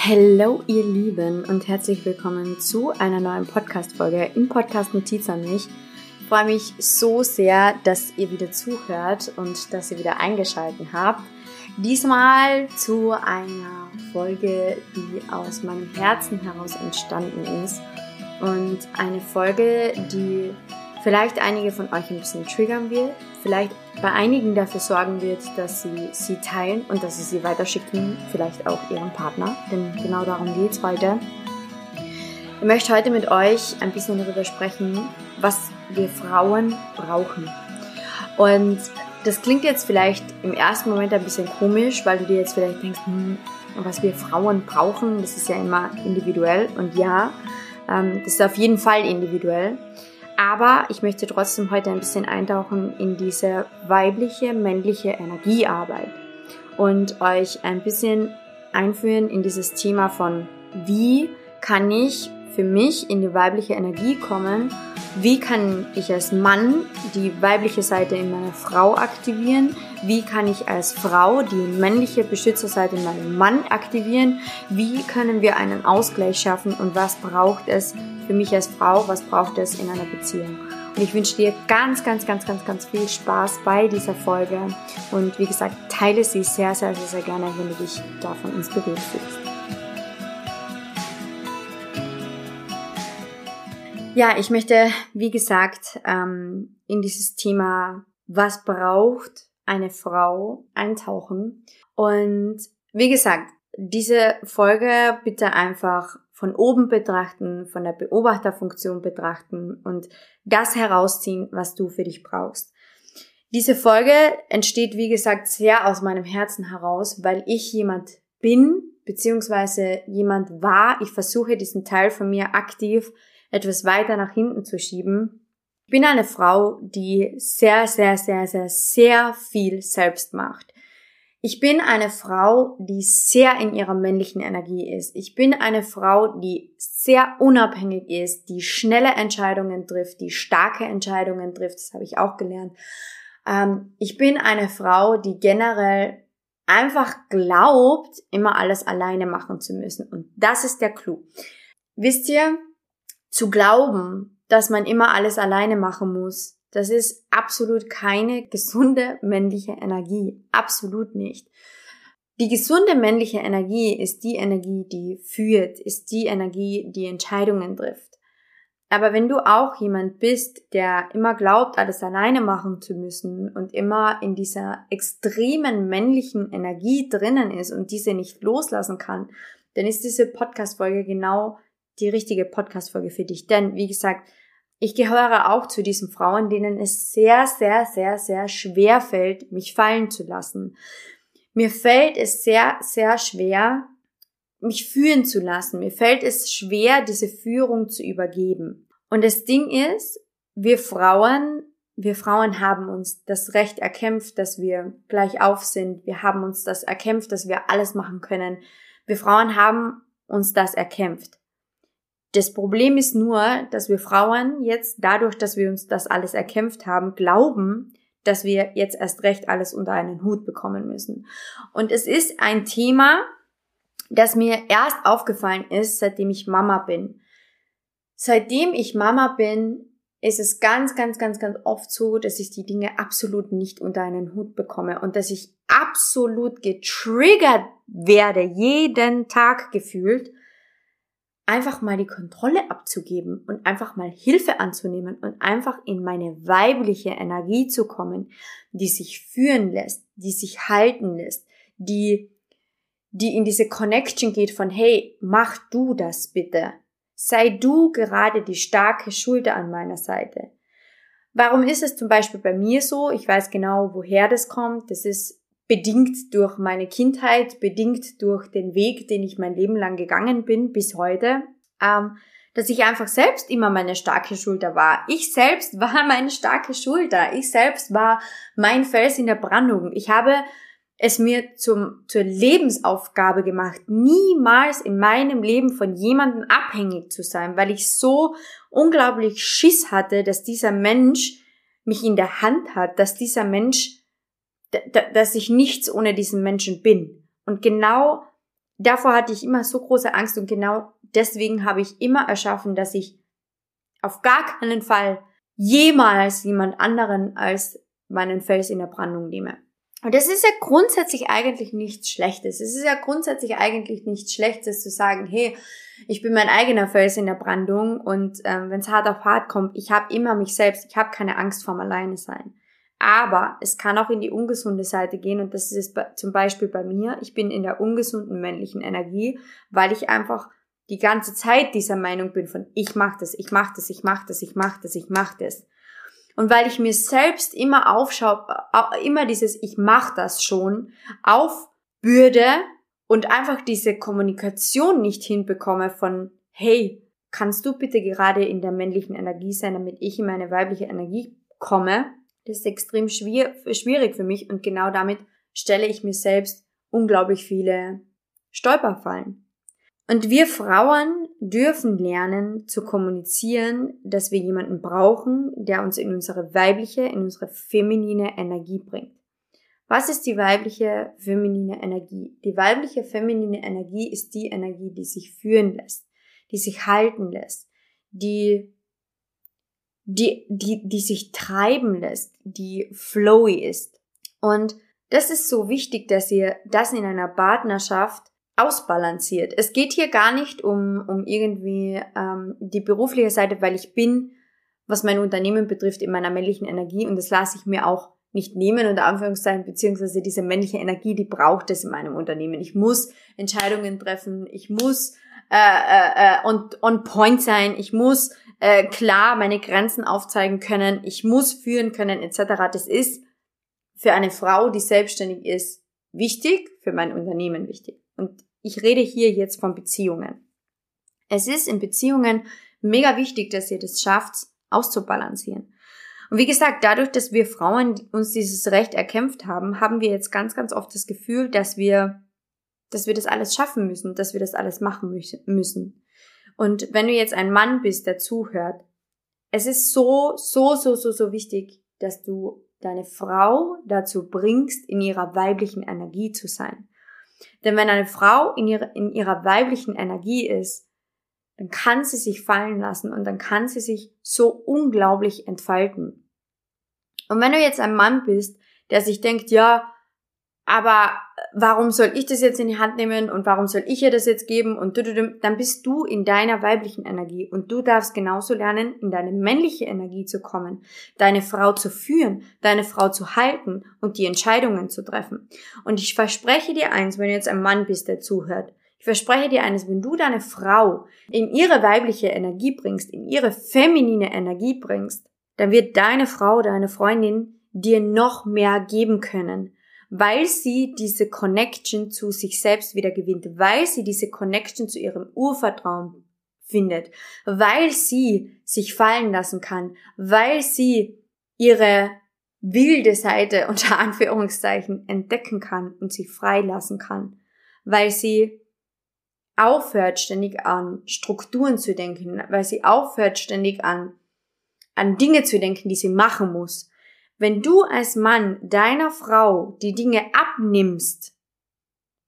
Hallo ihr Lieben und herzlich willkommen zu einer neuen Podcast-Folge im Podcast Notiz an mich. Ich freue mich so sehr, dass ihr wieder zuhört und dass ihr wieder eingeschaltet habt. Diesmal zu einer Folge, die aus meinem Herzen heraus entstanden ist und eine Folge, die vielleicht einige von euch ein bisschen triggern wird, vielleicht bei einigen dafür sorgen wird, dass sie sie teilen und dass sie sie weiterschicken, vielleicht auch ihrem Partner, denn genau darum geht es heute. Ich möchte heute mit euch ein bisschen darüber sprechen, was wir Frauen brauchen. Und das klingt jetzt vielleicht im ersten Moment ein bisschen komisch, weil du dir jetzt vielleicht denkst, hm, was wir Frauen brauchen, das ist ja immer individuell. Und ja, ähm, das ist auf jeden Fall individuell. Aber ich möchte trotzdem heute ein bisschen eintauchen in diese weibliche, männliche Energiearbeit und euch ein bisschen einführen in dieses Thema von, wie kann ich für mich in die weibliche Energie kommen? Wie kann ich als Mann die weibliche Seite in meiner Frau aktivieren? Wie kann ich als Frau die männliche Beschützerseite in meinem Mann aktivieren? Wie können wir einen Ausgleich schaffen und was braucht es für mich als Frau, was braucht es in einer Beziehung. Und ich wünsche dir ganz, ganz, ganz, ganz, ganz viel Spaß bei dieser Folge. Und wie gesagt, teile sie sehr, sehr, sehr, sehr gerne, wenn du dich davon inspiriert fühlst. Ja, ich möchte, wie gesagt, ähm, in dieses Thema, was braucht eine Frau, eintauchen. Und wie gesagt, diese Folge bitte einfach von oben betrachten, von der Beobachterfunktion betrachten und das herausziehen, was du für dich brauchst. Diese Folge entsteht, wie gesagt, sehr aus meinem Herzen heraus, weil ich jemand bin, beziehungsweise jemand war. Ich versuche diesen Teil von mir aktiv etwas weiter nach hinten zu schieben. Ich bin eine Frau, die sehr, sehr, sehr, sehr, sehr viel selbst macht. Ich bin eine Frau, die sehr in ihrer männlichen Energie ist. Ich bin eine Frau, die sehr unabhängig ist, die schnelle Entscheidungen trifft, die starke Entscheidungen trifft. Das habe ich auch gelernt. Ähm, ich bin eine Frau, die generell einfach glaubt, immer alles alleine machen zu müssen. Und das ist der Clou. Wisst ihr, zu glauben, dass man immer alles alleine machen muss, das ist absolut keine gesunde männliche Energie. Absolut nicht. Die gesunde männliche Energie ist die Energie, die führt, ist die Energie, die Entscheidungen trifft. Aber wenn du auch jemand bist, der immer glaubt, alles alleine machen zu müssen und immer in dieser extremen männlichen Energie drinnen ist und diese nicht loslassen kann, dann ist diese Podcast-Folge genau die richtige Podcast-Folge für dich. Denn, wie gesagt, ich gehöre auch zu diesen Frauen, denen es sehr, sehr, sehr, sehr schwer fällt, mich fallen zu lassen. Mir fällt es sehr, sehr schwer, mich führen zu lassen. Mir fällt es schwer, diese Führung zu übergeben. Und das Ding ist, wir Frauen, wir Frauen haben uns das Recht erkämpft, dass wir gleich auf sind. Wir haben uns das erkämpft, dass wir alles machen können. Wir Frauen haben uns das erkämpft. Das Problem ist nur, dass wir Frauen jetzt dadurch, dass wir uns das alles erkämpft haben, glauben, dass wir jetzt erst recht alles unter einen Hut bekommen müssen. Und es ist ein Thema, das mir erst aufgefallen ist, seitdem ich Mama bin. Seitdem ich Mama bin, ist es ganz, ganz, ganz, ganz oft so, dass ich die Dinge absolut nicht unter einen Hut bekomme und dass ich absolut getriggert werde, jeden Tag gefühlt einfach mal die Kontrolle abzugeben und einfach mal Hilfe anzunehmen und einfach in meine weibliche Energie zu kommen, die sich führen lässt, die sich halten lässt, die, die in diese Connection geht von, hey, mach du das bitte. Sei du gerade die starke Schulter an meiner Seite. Warum ist es zum Beispiel bei mir so? Ich weiß genau, woher das kommt. Das ist bedingt durch meine Kindheit, bedingt durch den Weg, den ich mein Leben lang gegangen bin bis heute, ähm, dass ich einfach selbst immer meine starke Schulter war. Ich selbst war meine starke Schulter. Ich selbst war mein Fels in der Brandung. Ich habe es mir zum, zur Lebensaufgabe gemacht, niemals in meinem Leben von jemandem abhängig zu sein, weil ich so unglaublich Schiss hatte, dass dieser Mensch mich in der Hand hat, dass dieser Mensch dass ich nichts ohne diesen Menschen bin. Und genau davor hatte ich immer so große Angst und genau deswegen habe ich immer erschaffen, dass ich auf gar keinen Fall jemals jemand anderen als meinen Fels in der Brandung nehme. Und das ist ja grundsätzlich eigentlich nichts Schlechtes. Es ist ja grundsätzlich eigentlich nichts Schlechtes zu sagen, hey, ich bin mein eigener Fels in der Brandung und ähm, wenn es hart auf hart kommt, ich habe immer mich selbst, ich habe keine Angst vorm Alleine sein. Aber es kann auch in die ungesunde Seite gehen und das ist zum Beispiel bei mir. Ich bin in der ungesunden männlichen Energie, weil ich einfach die ganze Zeit dieser Meinung bin von ich mach das, ich mach das, ich mach das, ich mach das, ich mach das. Und weil ich mir selbst immer aufschaue, immer dieses ich mach das schon aufbürde und einfach diese Kommunikation nicht hinbekomme von hey, kannst du bitte gerade in der männlichen Energie sein, damit ich in meine weibliche Energie komme? Das ist extrem schwierig für mich und genau damit stelle ich mir selbst unglaublich viele Stolperfallen. Und wir Frauen dürfen lernen zu kommunizieren, dass wir jemanden brauchen, der uns in unsere weibliche, in unsere feminine Energie bringt. Was ist die weibliche feminine Energie? Die weibliche feminine Energie ist die Energie, die sich führen lässt, die sich halten lässt, die die, die, die sich treiben lässt, die flowy ist. Und das ist so wichtig, dass ihr das in einer Partnerschaft ausbalanciert. Es geht hier gar nicht um, um irgendwie ähm, die berufliche Seite, weil ich bin, was mein Unternehmen betrifft, in meiner männlichen Energie und das lasse ich mir auch nicht nehmen, unter Anführungszeichen, beziehungsweise diese männliche Energie, die braucht es in meinem Unternehmen. Ich muss Entscheidungen treffen, ich muss äh, äh, äh on, on point sein, ich muss äh, klar meine Grenzen aufzeigen können, ich muss führen können, etc. Das ist für eine Frau, die selbstständig ist, wichtig, für mein Unternehmen wichtig. Und ich rede hier jetzt von Beziehungen. Es ist in Beziehungen mega wichtig, dass ihr das schafft, auszubalancieren. Und wie gesagt, dadurch, dass wir Frauen uns dieses Recht erkämpft haben, haben wir jetzt ganz, ganz oft das Gefühl, dass wir, dass wir das alles schaffen müssen, dass wir das alles machen müssen. Und wenn du jetzt ein Mann bist, der zuhört, es ist so, so, so, so, so wichtig, dass du deine Frau dazu bringst, in ihrer weiblichen Energie zu sein. Denn wenn eine Frau in ihrer, in ihrer weiblichen Energie ist, dann kann sie sich fallen lassen und dann kann sie sich so unglaublich entfalten. Und wenn du jetzt ein Mann bist, der sich denkt, ja, aber warum soll ich das jetzt in die Hand nehmen und warum soll ich ihr das jetzt geben und dann bist du in deiner weiblichen Energie und du darfst genauso lernen, in deine männliche Energie zu kommen, deine Frau zu führen, deine Frau zu halten und die Entscheidungen zu treffen. Und ich verspreche dir eins, wenn du jetzt ein Mann bist, der zuhört, ich verspreche dir eines, wenn du deine Frau in ihre weibliche Energie bringst, in ihre feminine Energie bringst, dann wird deine Frau, deine Freundin dir noch mehr geben können weil sie diese Connection zu sich selbst wieder gewinnt, weil sie diese Connection zu ihrem Urvertrauen findet, weil sie sich fallen lassen kann, weil sie ihre wilde Seite unter Anführungszeichen entdecken kann und sie freilassen kann, weil sie aufhört ständig an Strukturen zu denken, weil sie aufhört ständig an an Dinge zu denken, die sie machen muss, wenn du als Mann deiner Frau die Dinge abnimmst,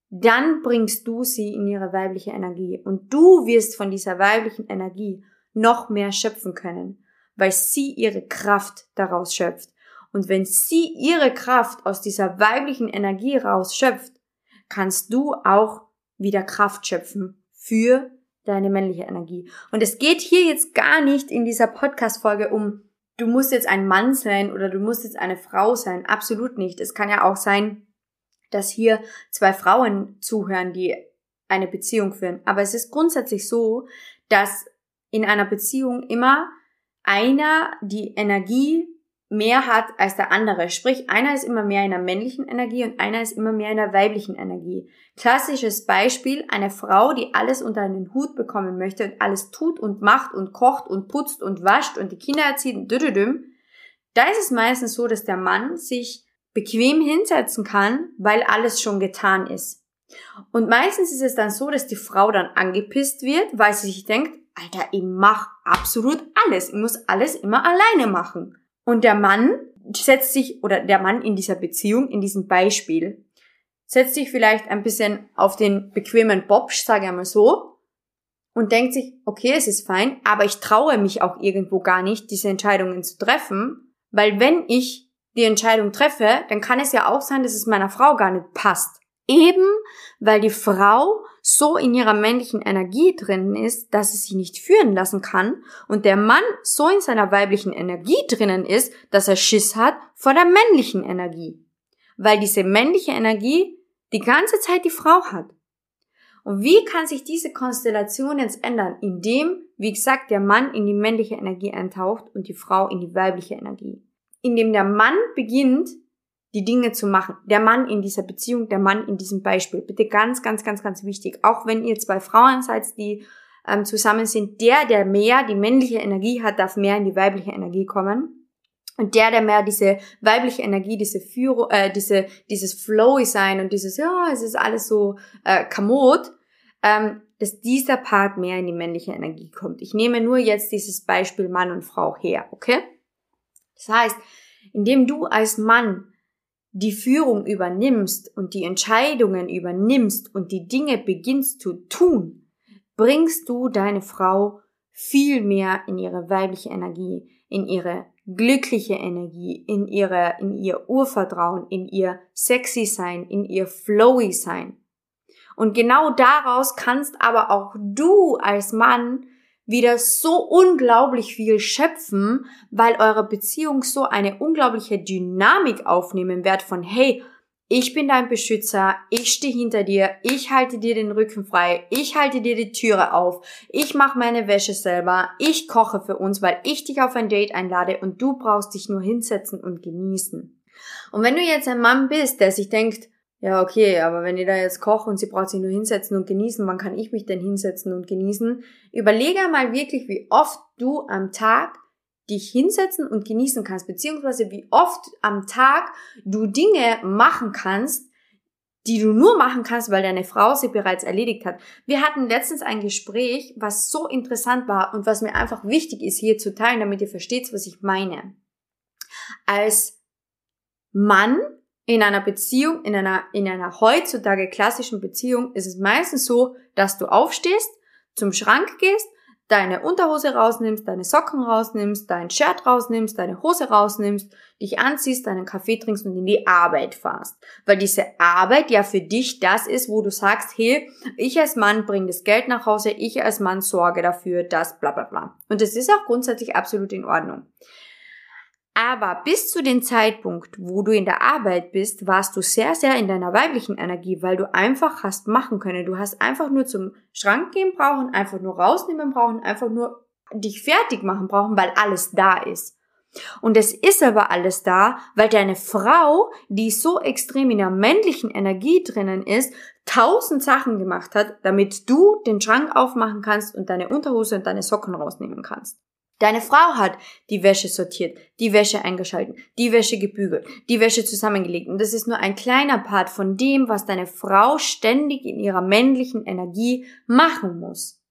dann bringst du sie in ihre weibliche Energie und du wirst von dieser weiblichen Energie noch mehr schöpfen können, weil sie ihre Kraft daraus schöpft. Und wenn sie ihre Kraft aus dieser weiblichen Energie rausschöpft, kannst du auch wieder Kraft schöpfen für deine männliche Energie. Und es geht hier jetzt gar nicht in dieser Podcast-Folge um du musst jetzt ein Mann sein oder du musst jetzt eine Frau sein. Absolut nicht. Es kann ja auch sein, dass hier zwei Frauen zuhören, die eine Beziehung führen. Aber es ist grundsätzlich so, dass in einer Beziehung immer einer die Energie mehr hat als der andere. Sprich, einer ist immer mehr in der männlichen Energie und einer ist immer mehr in der weiblichen Energie. Klassisches Beispiel, eine Frau, die alles unter einen Hut bekommen möchte und alles tut und macht und kocht und putzt und wascht und die Kinder erzieht düdüdüm. Da ist es meistens so, dass der Mann sich bequem hinsetzen kann, weil alles schon getan ist. Und meistens ist es dann so, dass die Frau dann angepisst wird, weil sie sich denkt, Alter, ich mach absolut alles. Ich muss alles immer alleine machen. Und der Mann setzt sich, oder der Mann in dieser Beziehung, in diesem Beispiel, setzt sich vielleicht ein bisschen auf den bequemen Bob, sage ich einmal so, und denkt sich, okay, es ist fein, aber ich traue mich auch irgendwo gar nicht, diese Entscheidungen zu treffen, weil wenn ich die Entscheidung treffe, dann kann es ja auch sein, dass es meiner Frau gar nicht passt. Eben weil die Frau so in ihrer männlichen Energie drinnen ist, dass sie sich nicht führen lassen kann und der Mann so in seiner weiblichen Energie drinnen ist, dass er Schiss hat vor der männlichen Energie. Weil diese männliche Energie die ganze Zeit die Frau hat. Und wie kann sich diese Konstellation jetzt ändern? Indem, wie gesagt, der Mann in die männliche Energie eintaucht und die Frau in die weibliche Energie. Indem der Mann beginnt, die Dinge zu machen. Der Mann in dieser Beziehung, der Mann in diesem Beispiel. Bitte ganz, ganz, ganz, ganz wichtig. Auch wenn ihr zwei Frauen seid, die ähm, zusammen sind, der, der mehr die männliche Energie hat, darf mehr in die weibliche Energie kommen. Und der, der mehr diese weibliche Energie, diese Führung, äh, diese, dieses Flowy sein und dieses, ja, es ist alles so äh, kamot, ähm, dass dieser Part mehr in die männliche Energie kommt. Ich nehme nur jetzt dieses Beispiel Mann und Frau her, okay? Das heißt, indem du als Mann die Führung übernimmst und die Entscheidungen übernimmst und die Dinge beginnst zu tun, bringst du deine Frau viel mehr in ihre weibliche Energie, in ihre glückliche Energie, in ihre, in ihr Urvertrauen, in ihr sexy sein, in ihr flowy sein. Und genau daraus kannst aber auch du als Mann wieder so unglaublich viel schöpfen, weil eure Beziehung so eine unglaubliche Dynamik aufnehmen wird von, hey, ich bin dein Beschützer, ich stehe hinter dir, ich halte dir den Rücken frei, ich halte dir die Türe auf, ich mache meine Wäsche selber, ich koche für uns, weil ich dich auf ein Date einlade und du brauchst dich nur hinsetzen und genießen. Und wenn du jetzt ein Mann bist, der sich denkt, ja, okay, aber wenn ihr da jetzt kocht und sie braucht sich nur hinsetzen und genießen, wann kann ich mich denn hinsetzen und genießen? Überlege mal wirklich, wie oft du am Tag dich hinsetzen und genießen kannst, beziehungsweise wie oft am Tag du Dinge machen kannst, die du nur machen kannst, weil deine Frau sie bereits erledigt hat. Wir hatten letztens ein Gespräch, was so interessant war und was mir einfach wichtig ist hier zu teilen, damit ihr versteht, was ich meine. Als Mann in einer Beziehung, in einer, in einer heutzutage klassischen Beziehung ist es meistens so, dass du aufstehst, zum Schrank gehst, deine Unterhose rausnimmst, deine Socken rausnimmst, dein Shirt rausnimmst, deine Hose rausnimmst, dich anziehst, deinen Kaffee trinkst und in die Arbeit fahrst. Weil diese Arbeit ja für dich das ist, wo du sagst, hey, ich als Mann bringe das Geld nach Hause, ich als Mann sorge dafür, dass bla bla bla. Und das ist auch grundsätzlich absolut in Ordnung. Aber bis zu dem Zeitpunkt, wo du in der Arbeit bist, warst du sehr, sehr in deiner weiblichen Energie, weil du einfach hast machen können. Du hast einfach nur zum Schrank gehen brauchen, einfach nur rausnehmen brauchen, einfach nur dich fertig machen brauchen, weil alles da ist. Und es ist aber alles da, weil deine Frau, die so extrem in der männlichen Energie drinnen ist, tausend Sachen gemacht hat, damit du den Schrank aufmachen kannst und deine Unterhose und deine Socken rausnehmen kannst. Deine Frau hat die Wäsche sortiert, die Wäsche eingeschalten, die Wäsche gebügelt, die Wäsche zusammengelegt. Und das ist nur ein kleiner Part von dem, was deine Frau ständig in ihrer männlichen Energie machen muss.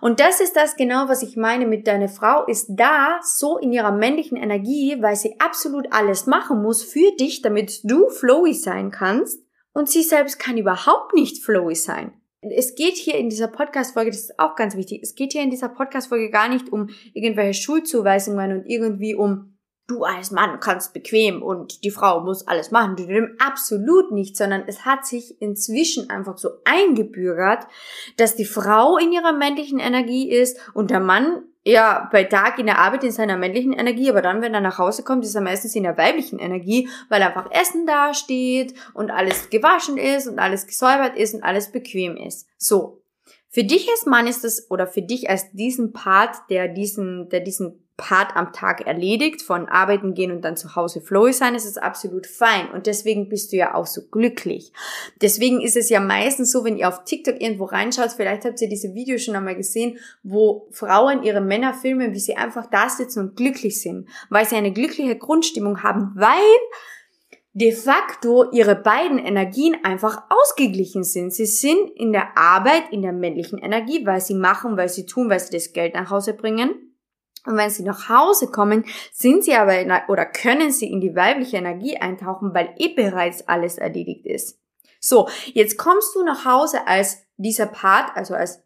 Und das ist das genau, was ich meine mit deine Frau ist da so in ihrer männlichen Energie, weil sie absolut alles machen muss für dich, damit du flowy sein kannst. Und sie selbst kann überhaupt nicht flowy sein es geht hier in dieser Podcast-Folge, das ist auch ganz wichtig, es geht hier in dieser Podcast-Folge gar nicht um irgendwelche Schulzuweisungen und irgendwie um du als Mann kannst bequem und die Frau muss alles machen. Absolut nicht, sondern es hat sich inzwischen einfach so eingebürgert, dass die Frau in ihrer männlichen Energie ist und der Mann ja bei Tag in der Arbeit in seiner männlichen Energie, aber dann, wenn er nach Hause kommt, ist er meistens in der weiblichen Energie, weil einfach Essen dasteht und alles gewaschen ist und alles gesäubert ist und alles bequem ist. So. Für dich als Mann ist das, oder für dich als diesen Part, der diesen, der diesen Part am Tag erledigt, von arbeiten gehen und dann zu Hause flowy sein, ist es absolut fein. Und deswegen bist du ja auch so glücklich. Deswegen ist es ja meistens so, wenn ihr auf TikTok irgendwo reinschaut, vielleicht habt ihr diese Videos schon einmal gesehen, wo Frauen ihre Männer filmen, wie sie einfach da sitzen und glücklich sind, weil sie eine glückliche Grundstimmung haben, weil de facto ihre beiden Energien einfach ausgeglichen sind. Sie sind in der Arbeit in der männlichen Energie, weil sie machen, weil sie tun, weil sie das Geld nach Hause bringen und wenn sie nach Hause kommen, sind sie aber in, oder können sie in die weibliche Energie eintauchen, weil eh bereits alles erledigt ist. So, jetzt kommst du nach Hause als dieser Part, also als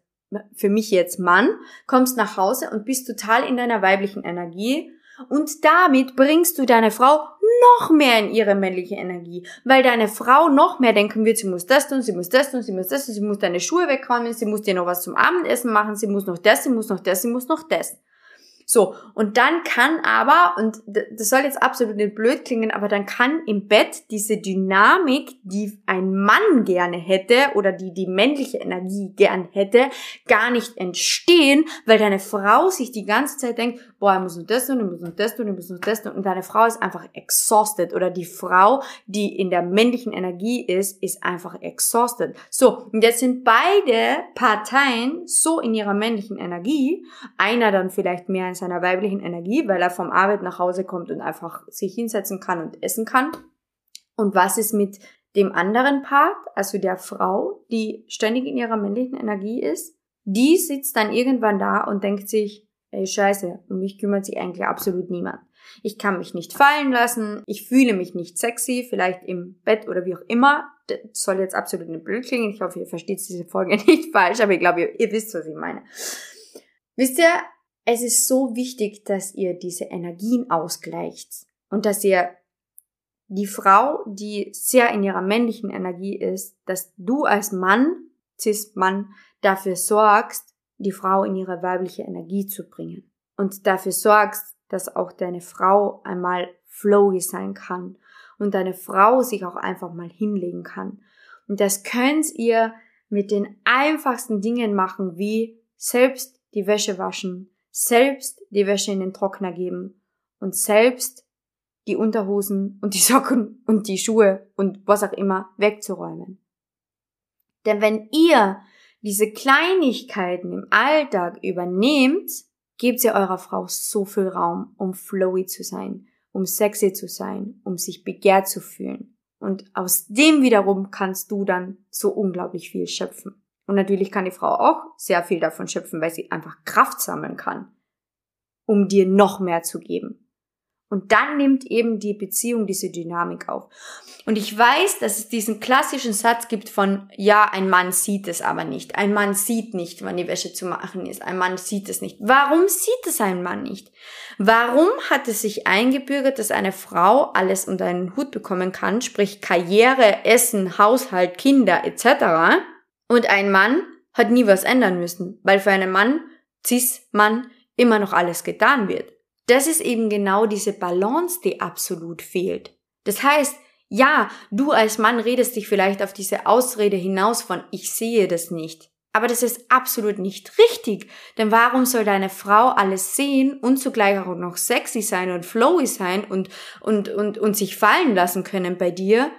für mich jetzt Mann, kommst nach Hause und bist total in deiner weiblichen Energie und damit bringst du deine Frau noch mehr in ihre männliche Energie, weil deine Frau noch mehr denken wird, sie muss das tun, sie muss das tun, sie muss das tun, sie muss deine Schuhe wegräumen, sie muss dir noch was zum Abendessen machen, sie muss noch das, sie muss noch das, sie muss noch das. So, und dann kann aber, und das soll jetzt absolut nicht blöd klingen, aber dann kann im Bett diese Dynamik, die ein Mann gerne hätte oder die die männliche Energie gern hätte, gar nicht entstehen, weil deine Frau sich die ganze Zeit denkt, boah, ich muss noch das tun, ich muss noch das tun, ich muss noch das tun, und deine Frau ist einfach exhausted oder die Frau, die in der männlichen Energie ist, ist einfach exhausted. So, und jetzt sind beide Parteien so in ihrer männlichen Energie, einer dann vielleicht mehr seiner weiblichen Energie, weil er vom Arbeit nach Hause kommt und einfach sich hinsetzen kann und essen kann. Und was ist mit dem anderen Part, also der Frau, die ständig in ihrer männlichen Energie ist? Die sitzt dann irgendwann da und denkt sich, ey Scheiße, um mich kümmert sich eigentlich absolut niemand. Ich kann mich nicht fallen lassen, ich fühle mich nicht sexy, vielleicht im Bett oder wie auch immer. Das soll jetzt absolut nicht blöd klingen. Ich hoffe, ihr versteht diese Folge nicht falsch, aber ich glaube, ihr, ihr wisst, was ich meine. Wisst ihr, es ist so wichtig, dass ihr diese Energien ausgleicht und dass ihr die Frau, die sehr in ihrer männlichen Energie ist, dass du als Mann, Cis-Mann, dafür sorgst, die Frau in ihre weibliche Energie zu bringen und dafür sorgst, dass auch deine Frau einmal flowy sein kann und deine Frau sich auch einfach mal hinlegen kann. Und das könnt ihr mit den einfachsten Dingen machen, wie selbst die Wäsche waschen, selbst die Wäsche in den Trockner geben und selbst die Unterhosen und die Socken und die Schuhe und was auch immer wegzuräumen. Denn wenn ihr diese Kleinigkeiten im Alltag übernehmt, gebt ihr eurer Frau so viel Raum, um flowy zu sein, um sexy zu sein, um sich begehrt zu fühlen. Und aus dem wiederum kannst du dann so unglaublich viel schöpfen. Und natürlich kann die Frau auch sehr viel davon schöpfen, weil sie einfach Kraft sammeln kann, um dir noch mehr zu geben. Und dann nimmt eben die Beziehung diese Dynamik auf. Und ich weiß, dass es diesen klassischen Satz gibt von, ja, ein Mann sieht es aber nicht. Ein Mann sieht nicht, wann die Wäsche zu machen ist. Ein Mann sieht es nicht. Warum sieht es ein Mann nicht? Warum hat es sich eingebürgert, dass eine Frau alles unter einen Hut bekommen kann, sprich Karriere, Essen, Haushalt, Kinder etc. Und ein Mann hat nie was ändern müssen, weil für einen Mann, Cis-Mann, immer noch alles getan wird. Das ist eben genau diese Balance, die absolut fehlt. Das heißt, ja, du als Mann redest dich vielleicht auf diese Ausrede hinaus von ich sehe das nicht. Aber das ist absolut nicht richtig. Denn warum soll deine Frau alles sehen und zugleich auch noch sexy sein und flowy sein und, und, und, und sich fallen lassen können bei dir,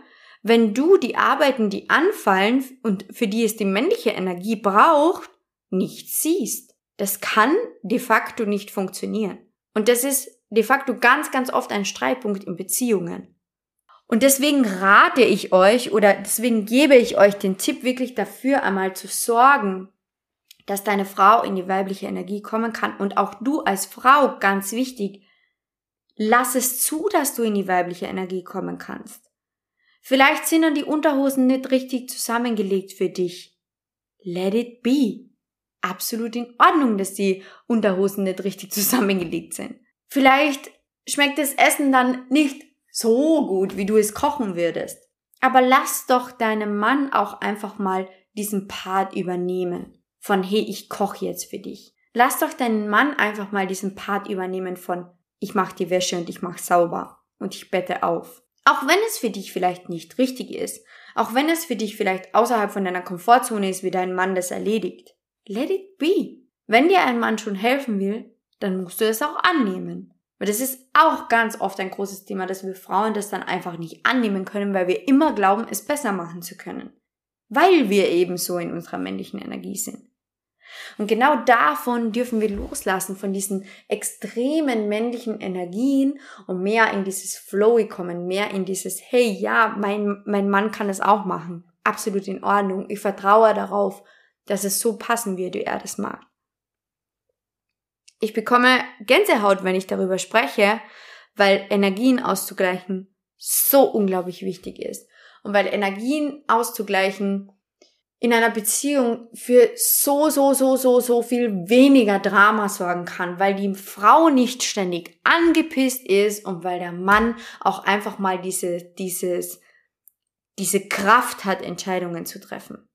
wenn du die Arbeiten, die anfallen und für die es die männliche Energie braucht, nicht siehst. Das kann de facto nicht funktionieren. Und das ist de facto ganz, ganz oft ein Streitpunkt in Beziehungen. Und deswegen rate ich euch oder deswegen gebe ich euch den Tipp wirklich dafür einmal zu sorgen, dass deine Frau in die weibliche Energie kommen kann und auch du als Frau ganz wichtig, lass es zu, dass du in die weibliche Energie kommen kannst. Vielleicht sind dann die Unterhosen nicht richtig zusammengelegt für dich. Let it be. Absolut in Ordnung, dass die Unterhosen nicht richtig zusammengelegt sind. Vielleicht schmeckt das Essen dann nicht so gut, wie du es kochen würdest. Aber lass doch deinem Mann auch einfach mal diesen Part übernehmen. Von hey, ich koche jetzt für dich. Lass doch deinen Mann einfach mal diesen Part übernehmen von ich mach die Wäsche und ich mach sauber und ich bette auf. Auch wenn es für dich vielleicht nicht richtig ist, auch wenn es für dich vielleicht außerhalb von deiner Komfortzone ist, wie dein Mann das erledigt. Let it be. Wenn dir ein Mann schon helfen will, dann musst du es auch annehmen. Weil das ist auch ganz oft ein großes Thema, dass wir Frauen das dann einfach nicht annehmen können, weil wir immer glauben, es besser machen zu können. Weil wir eben so in unserer männlichen Energie sind. Und genau davon dürfen wir loslassen, von diesen extremen männlichen Energien und mehr in dieses Flowy kommen, mehr in dieses, hey, ja, mein, mein Mann kann es auch machen. Absolut in Ordnung. Ich vertraue darauf, dass es so passen wird, wie er das mag. Ich bekomme Gänsehaut, wenn ich darüber spreche, weil Energien auszugleichen so unglaublich wichtig ist. und weil Energien auszugleichen in einer Beziehung für so, so, so, so, so viel weniger Drama sorgen kann, weil die Frau nicht ständig angepisst ist und weil der Mann auch einfach mal diese, dieses, diese Kraft hat, Entscheidungen zu treffen.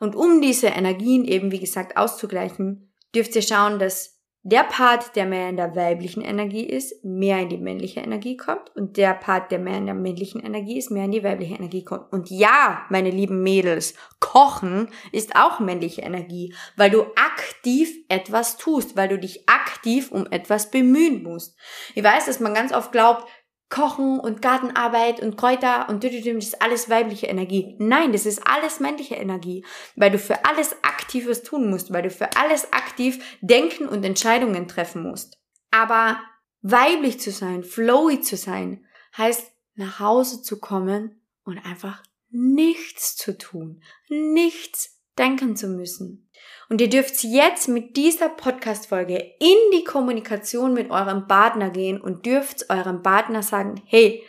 Und um diese Energien eben, wie gesagt, auszugleichen, dürft ihr schauen, dass der Part, der mehr in der weiblichen Energie ist, mehr in die männliche Energie kommt und der Part, der mehr in der männlichen Energie ist, mehr in die weibliche Energie kommt. Und ja, meine lieben Mädels, Kochen ist auch männliche Energie, weil du aktiv etwas tust, weil du dich aktiv um etwas bemühen musst. Ich weiß, dass man ganz oft glaubt, Kochen und Gartenarbeit und Kräuter und das ist alles weibliche Energie. Nein, das ist alles männliche Energie, weil du für alles Aktives tun musst, weil du für alles aktiv denken und Entscheidungen treffen musst. Aber weiblich zu sein, flowy zu sein, heißt nach Hause zu kommen und einfach nichts zu tun, nichts denken zu müssen. Und ihr dürft jetzt mit dieser Podcast-Folge in die Kommunikation mit eurem Partner gehen und dürft eurem Partner sagen, hey,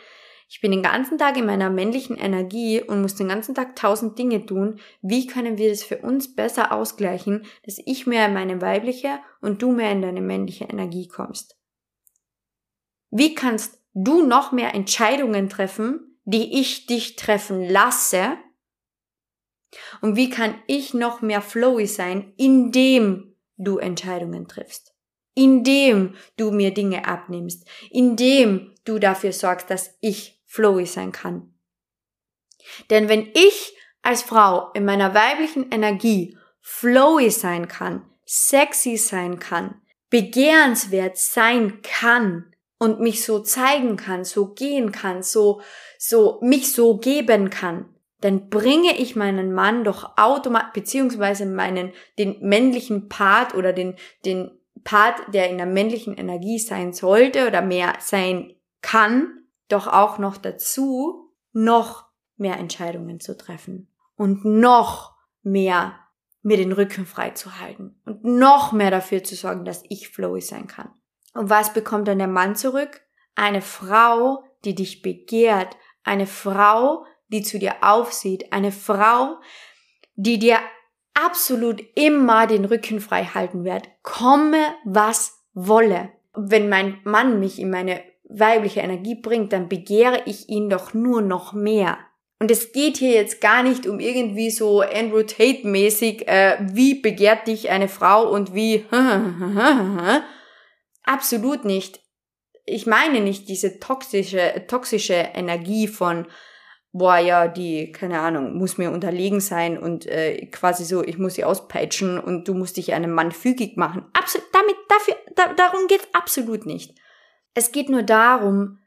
ich bin den ganzen Tag in meiner männlichen Energie und muss den ganzen Tag tausend Dinge tun. Wie können wir das für uns besser ausgleichen, dass ich mehr in meine weibliche und du mehr in deine männliche Energie kommst? Wie kannst du noch mehr Entscheidungen treffen, die ich dich treffen lasse, und wie kann ich noch mehr flowy sein, indem du Entscheidungen triffst? Indem du mir Dinge abnimmst? Indem du dafür sorgst, dass ich flowy sein kann? Denn wenn ich als Frau in meiner weiblichen Energie flowy sein kann, sexy sein kann, begehrenswert sein kann und mich so zeigen kann, so gehen kann, so, so, mich so geben kann, dann bringe ich meinen Mann doch automatisch, beziehungsweise meinen, den männlichen Part oder den, den Part, der in der männlichen Energie sein sollte oder mehr sein kann, doch auch noch dazu, noch mehr Entscheidungen zu treffen und noch mehr mir den Rücken frei zu halten und noch mehr dafür zu sorgen, dass ich flowy sein kann. Und was bekommt dann der Mann zurück? Eine Frau, die dich begehrt, eine Frau, die zu dir aufsieht, eine Frau, die dir absolut immer den Rücken frei halten wird, komme was wolle. Wenn mein Mann mich in meine weibliche Energie bringt, dann begehre ich ihn doch nur noch mehr. Und es geht hier jetzt gar nicht um irgendwie so Andrew Tate mäßig, äh, wie begehrt dich eine Frau und wie, absolut nicht. Ich meine nicht diese toxische, toxische Energie von, boah, ja, die, keine Ahnung, muss mir unterlegen sein und äh, quasi so, ich muss sie auspeitschen und du musst dich einem Mann fügig machen. Absolut, damit, dafür, da, darum geht's absolut nicht. Es geht nur darum,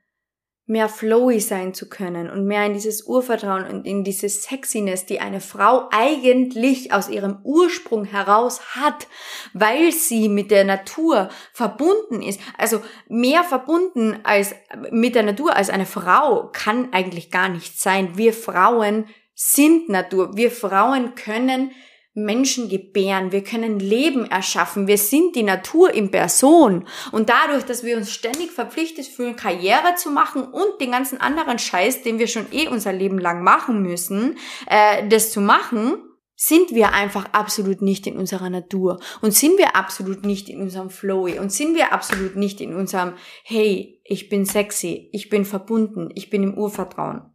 mehr flowy sein zu können und mehr in dieses Urvertrauen und in diese Sexiness, die eine Frau eigentlich aus ihrem Ursprung heraus hat, weil sie mit der Natur verbunden ist. Also mehr verbunden als mit der Natur als eine Frau kann eigentlich gar nicht sein. Wir Frauen sind Natur. Wir Frauen können Menschen gebären, wir können Leben erschaffen, wir sind die Natur in Person. Und dadurch, dass wir uns ständig verpflichtet fühlen, Karriere zu machen und den ganzen anderen Scheiß, den wir schon eh unser Leben lang machen müssen, äh, das zu machen, sind wir einfach absolut nicht in unserer Natur und sind wir absolut nicht in unserem Flowy und sind wir absolut nicht in unserem Hey, ich bin sexy, ich bin verbunden, ich bin im Urvertrauen.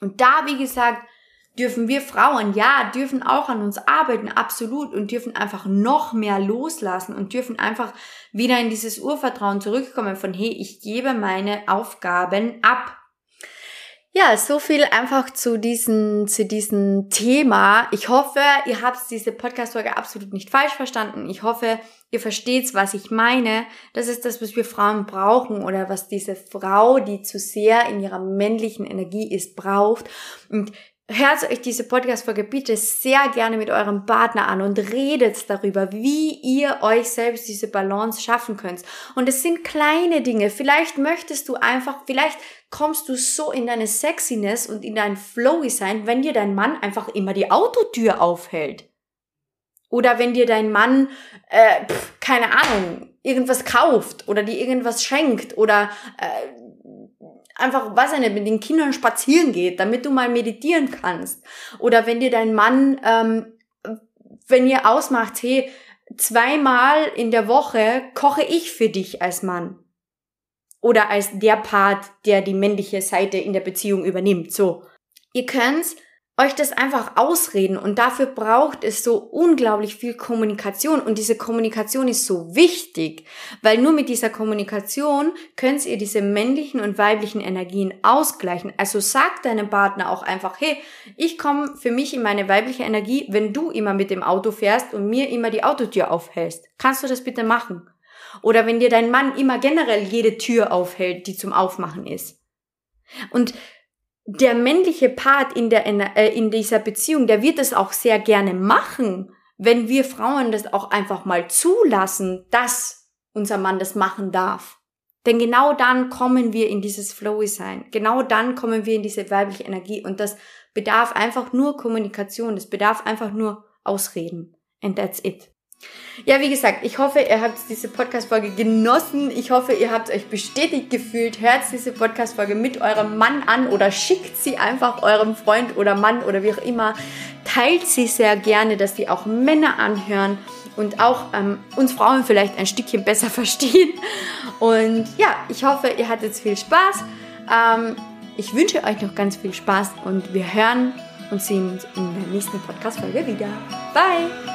Und da, wie gesagt, dürfen wir Frauen, ja, dürfen auch an uns arbeiten, absolut, und dürfen einfach noch mehr loslassen und dürfen einfach wieder in dieses Urvertrauen zurückkommen von, hey, ich gebe meine Aufgaben ab. Ja, so viel einfach zu diesem, zu diesem Thema. Ich hoffe, ihr habt diese Podcast-Folge absolut nicht falsch verstanden. Ich hoffe, ihr versteht, was ich meine. Das ist das, was wir Frauen brauchen oder was diese Frau, die zu sehr in ihrer männlichen Energie ist, braucht. Und hört euch diese Podcast-Folge bitte sehr gerne mit eurem Partner an und redet darüber, wie ihr euch selbst diese Balance schaffen könnt. Und es sind kleine Dinge. Vielleicht möchtest du einfach, vielleicht kommst du so in deine Sexiness und in dein Flowy sein, wenn dir dein Mann einfach immer die Autotür aufhält. Oder wenn dir dein Mann, äh, pf, keine Ahnung, irgendwas kauft oder dir irgendwas schenkt oder äh, einfach, was er nicht, mit den Kindern spazieren geht, damit du mal meditieren kannst. Oder wenn dir dein Mann, ähm, wenn ihr ausmacht, hey, zweimal in der Woche koche ich für dich als Mann. Oder als der Part, der die männliche Seite in der Beziehung übernimmt. So. Ihr könnt euch das einfach ausreden und dafür braucht es so unglaublich viel Kommunikation und diese Kommunikation ist so wichtig, weil nur mit dieser Kommunikation könnt ihr diese männlichen und weiblichen Energien ausgleichen. Also sagt deinem Partner auch einfach, hey, ich komme für mich in meine weibliche Energie, wenn du immer mit dem Auto fährst und mir immer die Autotür aufhältst. Kannst du das bitte machen? Oder wenn dir dein Mann immer generell jede Tür aufhält, die zum Aufmachen ist. Und der männliche Part in, der, äh, in dieser Beziehung, der wird es auch sehr gerne machen, wenn wir Frauen das auch einfach mal zulassen, dass unser Mann das machen darf. Denn genau dann kommen wir in dieses Flowy sein. Genau dann kommen wir in diese weibliche Energie. Und das bedarf einfach nur Kommunikation. Das bedarf einfach nur Ausreden. And that's it. Ja, wie gesagt, ich hoffe, ihr habt diese Podcast-Folge genossen. Ich hoffe, ihr habt euch bestätigt gefühlt. Hört diese Podcast-Folge mit eurem Mann an oder schickt sie einfach eurem Freund oder Mann oder wie auch immer. Teilt sie sehr gerne, dass die auch Männer anhören und auch ähm, uns Frauen vielleicht ein Stückchen besser verstehen. Und ja, ich hoffe, ihr hattet viel Spaß. Ähm, ich wünsche euch noch ganz viel Spaß und wir hören und sehen uns in der nächsten Podcast-Folge wieder. Bye!